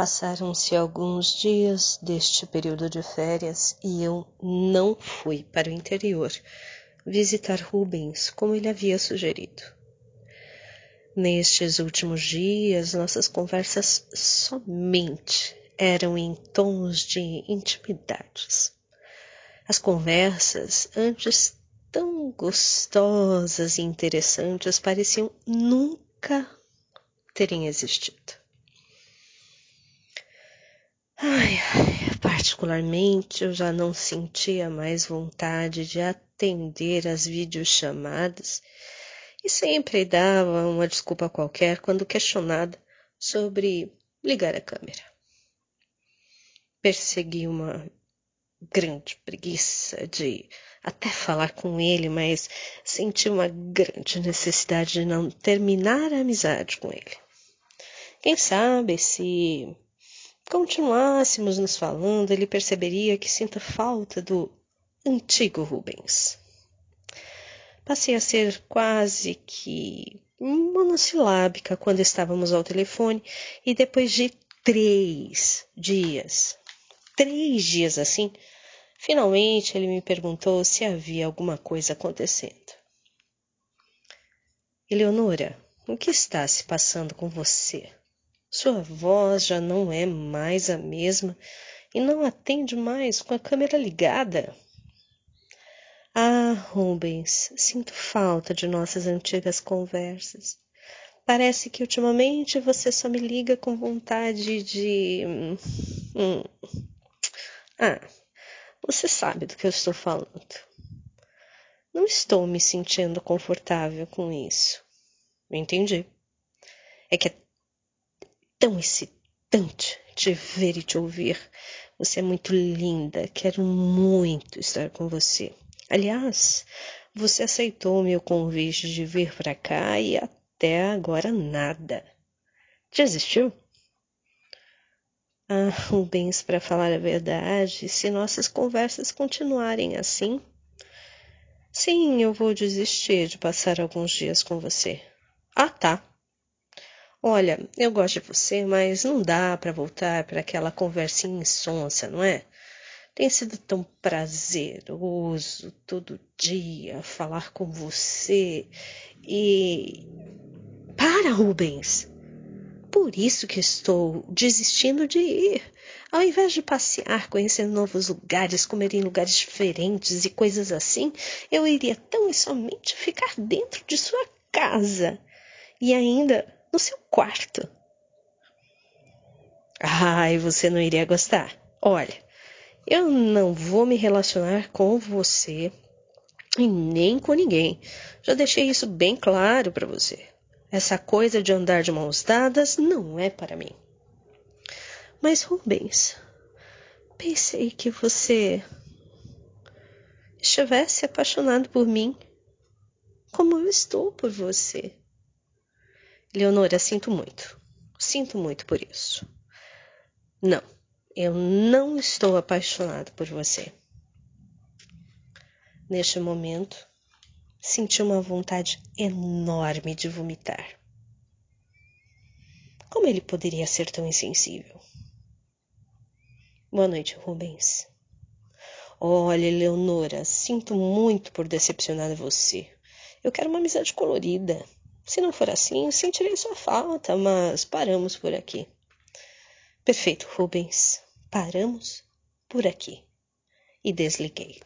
Passaram-se alguns dias deste período de férias e eu não fui para o interior visitar Rubens como ele havia sugerido. Nestes últimos dias, nossas conversas somente eram em tons de intimidades. As conversas, antes tão gostosas e interessantes, pareciam nunca terem existido. Ai, ai, particularmente eu já não sentia mais vontade de atender às videochamadas e sempre dava uma desculpa qualquer quando questionada sobre ligar a câmera. Persegui uma grande preguiça de até falar com ele, mas senti uma grande necessidade de não terminar a amizade com ele. Quem sabe se continuássemos nos falando, ele perceberia que sinto falta do antigo Rubens. Passei a ser quase que monossilábica quando estávamos ao telefone e depois de três dias, três dias assim, finalmente ele me perguntou se havia alguma coisa acontecendo. Eleonora, o que está se passando com você? Sua voz já não é mais a mesma e não atende mais com a câmera ligada. Ah, Rubens, sinto falta de nossas antigas conversas. Parece que ultimamente você só me liga com vontade de. Hum. Ah, você sabe do que eu estou falando. Não estou me sentindo confortável com isso. Entendi. É que é tão excitante te ver e te ouvir. Você é muito linda, quero muito estar com você. Aliás, você aceitou meu convite de vir para cá e até agora nada. Desistiu? Ah, Rubens, para falar a verdade, se nossas conversas continuarem assim, sim, eu vou desistir de passar alguns dias com você. Ah, tá. Olha, eu gosto de você, mas não dá para voltar para aquela conversinha insonsa, não é? Tem sido tão prazeroso todo dia falar com você e. Para, Rubens! Por isso que estou desistindo de ir. Ao invés de passear, conhecer novos lugares, comer em lugares diferentes e coisas assim, eu iria tão e somente ficar dentro de sua casa. E ainda no seu quarto. Ai, você não iria gostar. Olha, eu não vou me relacionar com você e nem com ninguém. Já deixei isso bem claro para você. Essa coisa de andar de mãos dadas não é para mim. Mas, Rubens, pensei que você estivesse apaixonado por mim, como eu estou por você. Leonora, sinto muito. Sinto muito por isso. Não, eu não estou apaixonado por você. Neste momento, senti uma vontade enorme de vomitar. Como ele poderia ser tão insensível? Boa noite, Rubens. Olha, Leonora, sinto muito por decepcionar você. Eu quero uma amizade colorida. Se não for assim, sentirei sua falta, mas paramos por aqui. Perfeito, Rubens. Paramos por aqui. E desliguei.